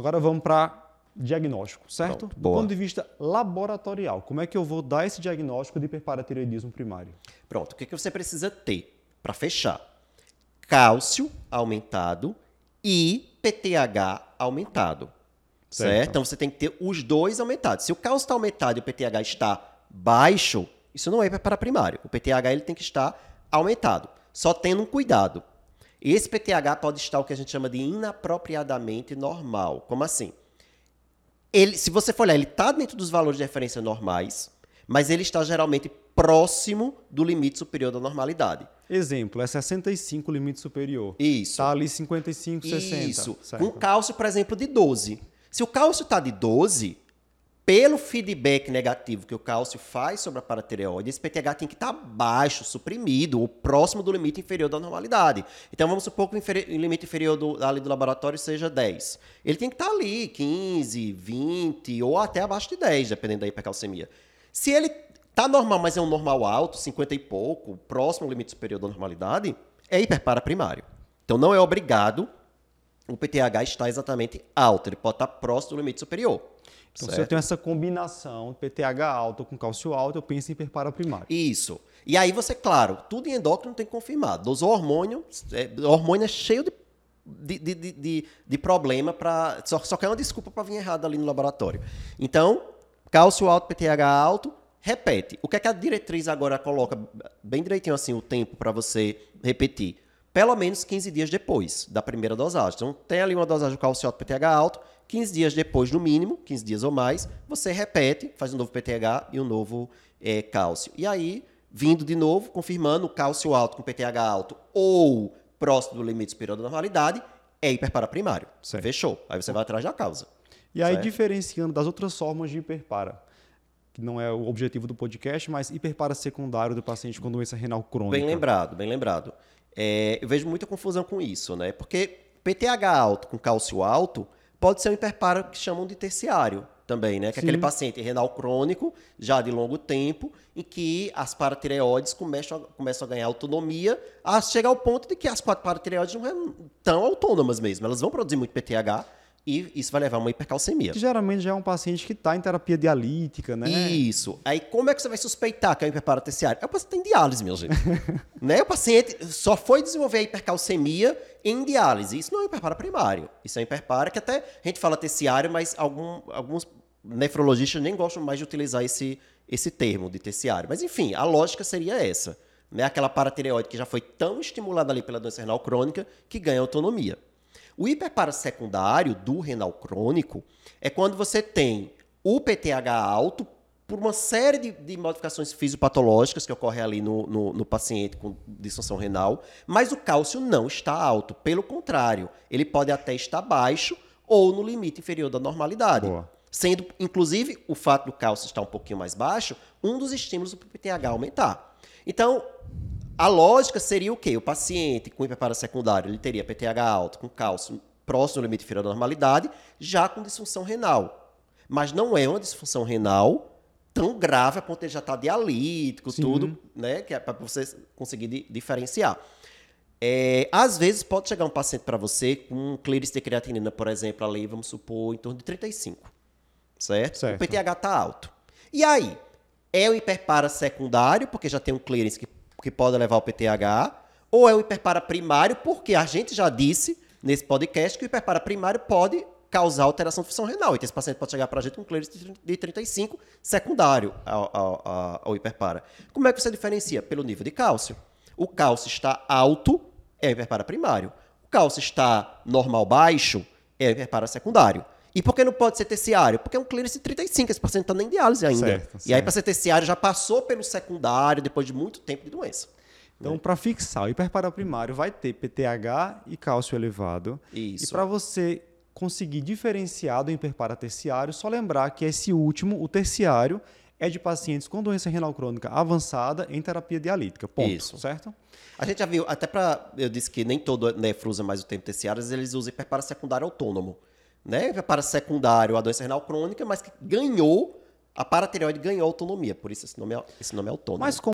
Agora vamos para diagnóstico, certo? Pronto, Do ponto de vista laboratorial, como é que eu vou dar esse diagnóstico de hiperparatireoidismo primário? Pronto, o que, que você precisa ter para fechar? Cálcio aumentado e PTH aumentado. Certo. Certo. Então você tem que ter os dois aumentados. Se o cálcio está aumentado e o PTH está baixo, isso não é para primário. O PTH ele tem que estar aumentado. Só tendo um cuidado. Esse PTH pode estar o que a gente chama de inapropriadamente normal. Como assim? Ele, se você for olhar, ele está dentro dos valores de referência normais, mas ele está geralmente próximo do limite superior da normalidade. Exemplo, é 65 limite superior. Isso. Está ali 55, 60. Isso. certo? Com cálcio, por exemplo, de 12. Se o cálcio está de 12, pelo feedback negativo que o cálcio faz sobre a paratireoide, esse PTH tem que estar baixo, suprimido, ou próximo do limite inferior da normalidade. Então vamos supor que o inferi- o limite inferior do, ali do laboratório seja 10. Ele tem que estar ali 15, 20 ou até abaixo de 10, dependendo da hipercalcemia. Se ele está normal, mas é um normal alto, 50 e pouco, próximo ao limite superior da normalidade, é hiperpara primário. Então não é obrigado o PTH estar exatamente alto, ele pode estar próximo do limite superior. Então, se eu certo? tenho essa combinação, PTH alto com cálcio alto, eu penso em hiperpara primário. Isso. E aí você, claro, tudo em endócrino tem que confirmar. Dosou hormônio, é, hormônio é cheio de, de, de, de, de- de problema para. Só, só quer uma desculpa para vir errado ali no laboratório. Então, cálcio alto, PTH alto, repete. O que é que a diretriz agora coloca bem direitinho assim o tempo para você repetir? Pelo menos 15 dias depois da primeira dosagem. Então, tem ali uma dosagem de cálcio alto, PTH alto, 15 dias depois, no mínimo, 15 dias ou mais, você repete, faz um novo PTH e um novo eh, cálcio. E aí, vindo de novo, confirmando o cálcio alto com PTH alto ou próximo do limite superior da normalidade, é hiperpara primário. Certo. Fechou. Aí você vai atrás da causa. E aí, Certo. diferenciando das outras formas de hiperpara, que não é o objetivo do podcast, mas hiperpara secundário do paciente com doença renal crônica. Bem lembrado, bem lembrado. É, eu vejo muita confusão com isso, né? Porque PTH alto com cálcio alto pode ser um hiperpara que chamam de terciário também, né? Que é aquele paciente renal crônico, já de longo tempo, em que as paratireoides começam a, começam a ganhar autonomia, a chegar ao ponto de que as quatro paratireoides não são tão autônomas mesmo. Elas vão produzir muito PTH e isso vai levar a uma hipercalcemia. Que geralmente já é um paciente que está em terapia dialítica, né? Isso. Aí como é que você vai suspeitar que é um hiperpara terciário? É o paciente tem diálise, minha gente. né? O paciente só foi desenvolver a hipercalcemia em diálise. Isso não é um hiperpara primário. Isso é um hiperpara que até a gente fala terciário, mas algum- alguns nefrologistas nem gostam mais de utilizar esse, esse termo de terciário. Mas enfim, a lógica seria essa. Né? Aquela paratireoide que já foi tão estimulada ali pela doença renal crônica que ganha autonomia. O hiperparasecundário do renal crônico é quando você tem o PTH alto por uma série de, de modificações fisiopatológicas que ocorrem ali no, no- no paciente com disfunção renal, mas o cálcio não está alto. Pelo contrário, ele pode até estar baixo ou no limite inferior da normalidade. Boa. Sendo, inclusive, o fato do cálcio estar um pouquinho mais baixo, um dos estímulos para o PTH aumentar. Então, a lógica seria o quê? O paciente com hiperpara secundário, ele teria PTH alto, com cálcio próximo do limite inferior da normalidade, já com disfunção renal. Mas não é uma disfunção renal tão grave a ponto de já estar dialítico, Sim. tudo, né? Que é para você conseguir di- diferenciar. É, às vezes pode chegar um paciente para você com um clearance de creatinina, por exemplo, ali, vamos supor, em torno de 35. Certo? Certo. O PTH está alto. E aí? É o hiperpara secundário, porque já tem um clearance que, que pode levar ao PTH, ou é o hiperpara primário, porque a gente já disse nesse podcast que o hiperpara primário pode causar alteração de função renal. Então, esse paciente pode chegar para a gente com clearance de 30 de 35 secundário ao, ao, ao- hiperpara. Como é que você diferencia? Pelo nível de cálcio. O cálcio está alto, é hiperpara primário. O cálcio está normal baixo, é hiperpara secundário. E por que não pode ser terciário? Porque é um clearance de 35, esse paciente está nem em diálise ainda. Certo, E aí, para ser terciário, já passou pelo secundário depois de muito tempo de doença. Então, para fixar, o hiperpara primário vai ter PTH e cálcio elevado. Isso. E para você conseguir diferenciar do hiperpara terciário, só lembrar que esse último, o terciário, é de pacientes com doença renal crônica avançada em terapia dialítica. Ponto. Isso. Certo? A gente já viu, até para. Eu disse que nem todo nefro usa mais o termo terciário, eles usam hiperpara secundário autônomo. Né? Hiperpara secundário a doença renal crônica, mas que ganhou, a paratireoide ganhou autonomia, por isso esse nome é, esse nome é autônomo. Mas